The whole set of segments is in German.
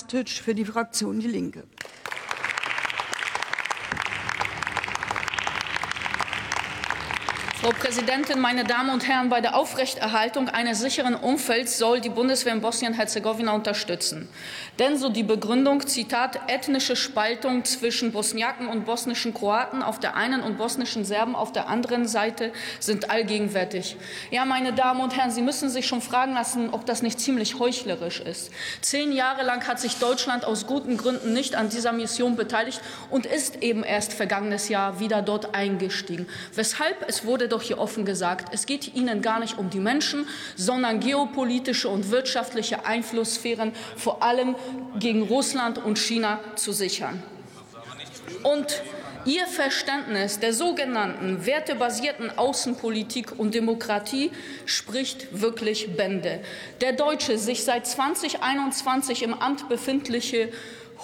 Nastitsch für die Fraktion Die Linke. Frau Präsidentin, meine Damen und Herren! Bei der Aufrechterhaltung eines sicheren Umfelds soll die Bundeswehr in Bosnien-Herzegowina unterstützen. Denn so die Begründung, Zitat, ethnische Spaltung zwischen Bosniaken und bosnischen Kroaten auf der einen und bosnischen Serben auf der anderen Seite sind allgegenwärtig. Ja, meine Damen und Herren, Sie müssen sich schon fragen lassen, ob das nicht ziemlich heuchlerisch ist. Zehn Jahre lang hat sich Deutschland aus guten Gründen nicht an dieser Mission beteiligt und ist eben erst vergangenes Jahr wieder dort eingestiegen. Weshalb? Es wurde doch hier offen gesagt, es geht Ihnen gar nicht um die Menschen, sondern geopolitische und wirtschaftliche Einflusssphären vor allem gegen Russland und China zu sichern. Und Ihr Verständnis der sogenannten wertebasierten Außenpolitik und Demokratie spricht wirklich Bände. Der deutsche, sich seit 2021 im Amt befindliche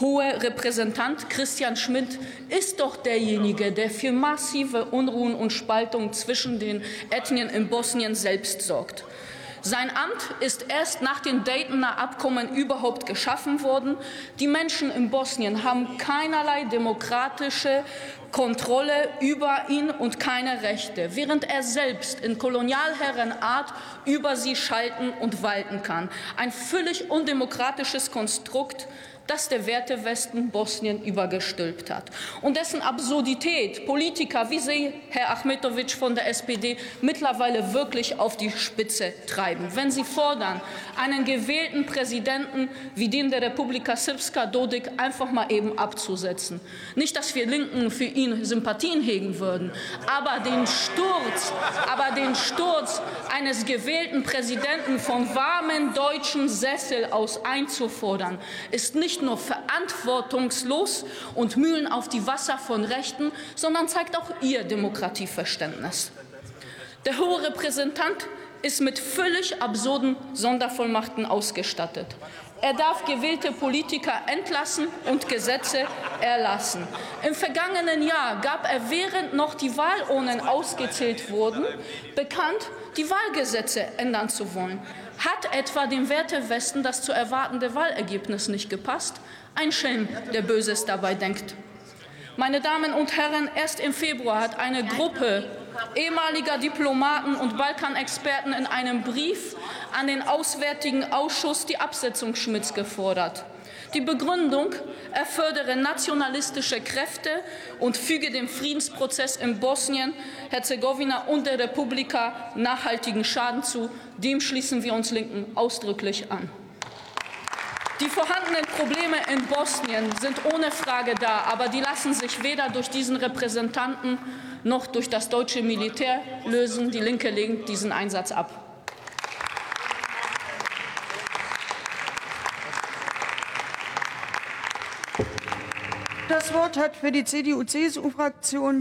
hohe Repräsentant Christian Schmidt ist doch derjenige, der für massive Unruhen und Spaltung zwischen den Ethnien in Bosnien selbst sorgt. Sein Amt ist erst nach den Daytoner Abkommen überhaupt geschaffen worden. Die Menschen in Bosnien haben keinerlei demokratische Kontrolle über ihn und keine Rechte, während er selbst in Kolonialherrenart über sie schalten und walten kann. Ein völlig undemokratisches Konstrukt, das der Wertewesten Bosnien übergestülpt hat und dessen Absurdität Politiker wie Sie, Herr Achmetovic von der SPD, mittlerweile wirklich auf die Spitze treiben. Wenn Sie fordern, einen gewählten Präsidenten wie den der Republika Srpska Dodik einfach mal eben abzusetzen. Nicht, dass wir Linken für ihn Sympathien hegen würden, aber den Sturz, aber den Sturz eines gewählten Präsidenten vom warmen deutschen Sessel aus einzufordern, ist nicht nicht nur verantwortungslos und Mühlen auf die Wasser von Rechten, sondern zeigt auch ihr Demokratieverständnis. Der hohe Repräsentant ist mit völlig absurden Sondervollmachten ausgestattet. Er darf gewählte Politiker entlassen und Gesetze erlassen. Im vergangenen Jahr gab er, während noch die Wahlurnen ausgezählt wurden, bekannt, die Wahlgesetze ändern zu wollen. Hat etwa dem Wertewesten das zu erwartende Wahlergebnis nicht gepasst? Ein Schelm, der Böses dabei denkt. Meine Damen und Herren, erst im Februar hat eine Gruppe ehemaliger Diplomaten und Balkanexperten in einem Brief an den Auswärtigen Ausschuss die Absetzung Schmidts gefordert. Die Begründung, er fördere nationalistische Kräfte und füge dem Friedensprozess in Bosnien-Herzegowina und der Republika nachhaltigen Schaden zu. Dem schließen wir uns Linken ausdrücklich an. Die vorhandenen Probleme in Bosnien sind ohne Frage da, aber die lassen sich weder durch diesen Repräsentanten noch durch das deutsche Militär lösen. Die Linke lehnt diesen Einsatz ab. Das Wort hat für die CDU-CSU-Fraktion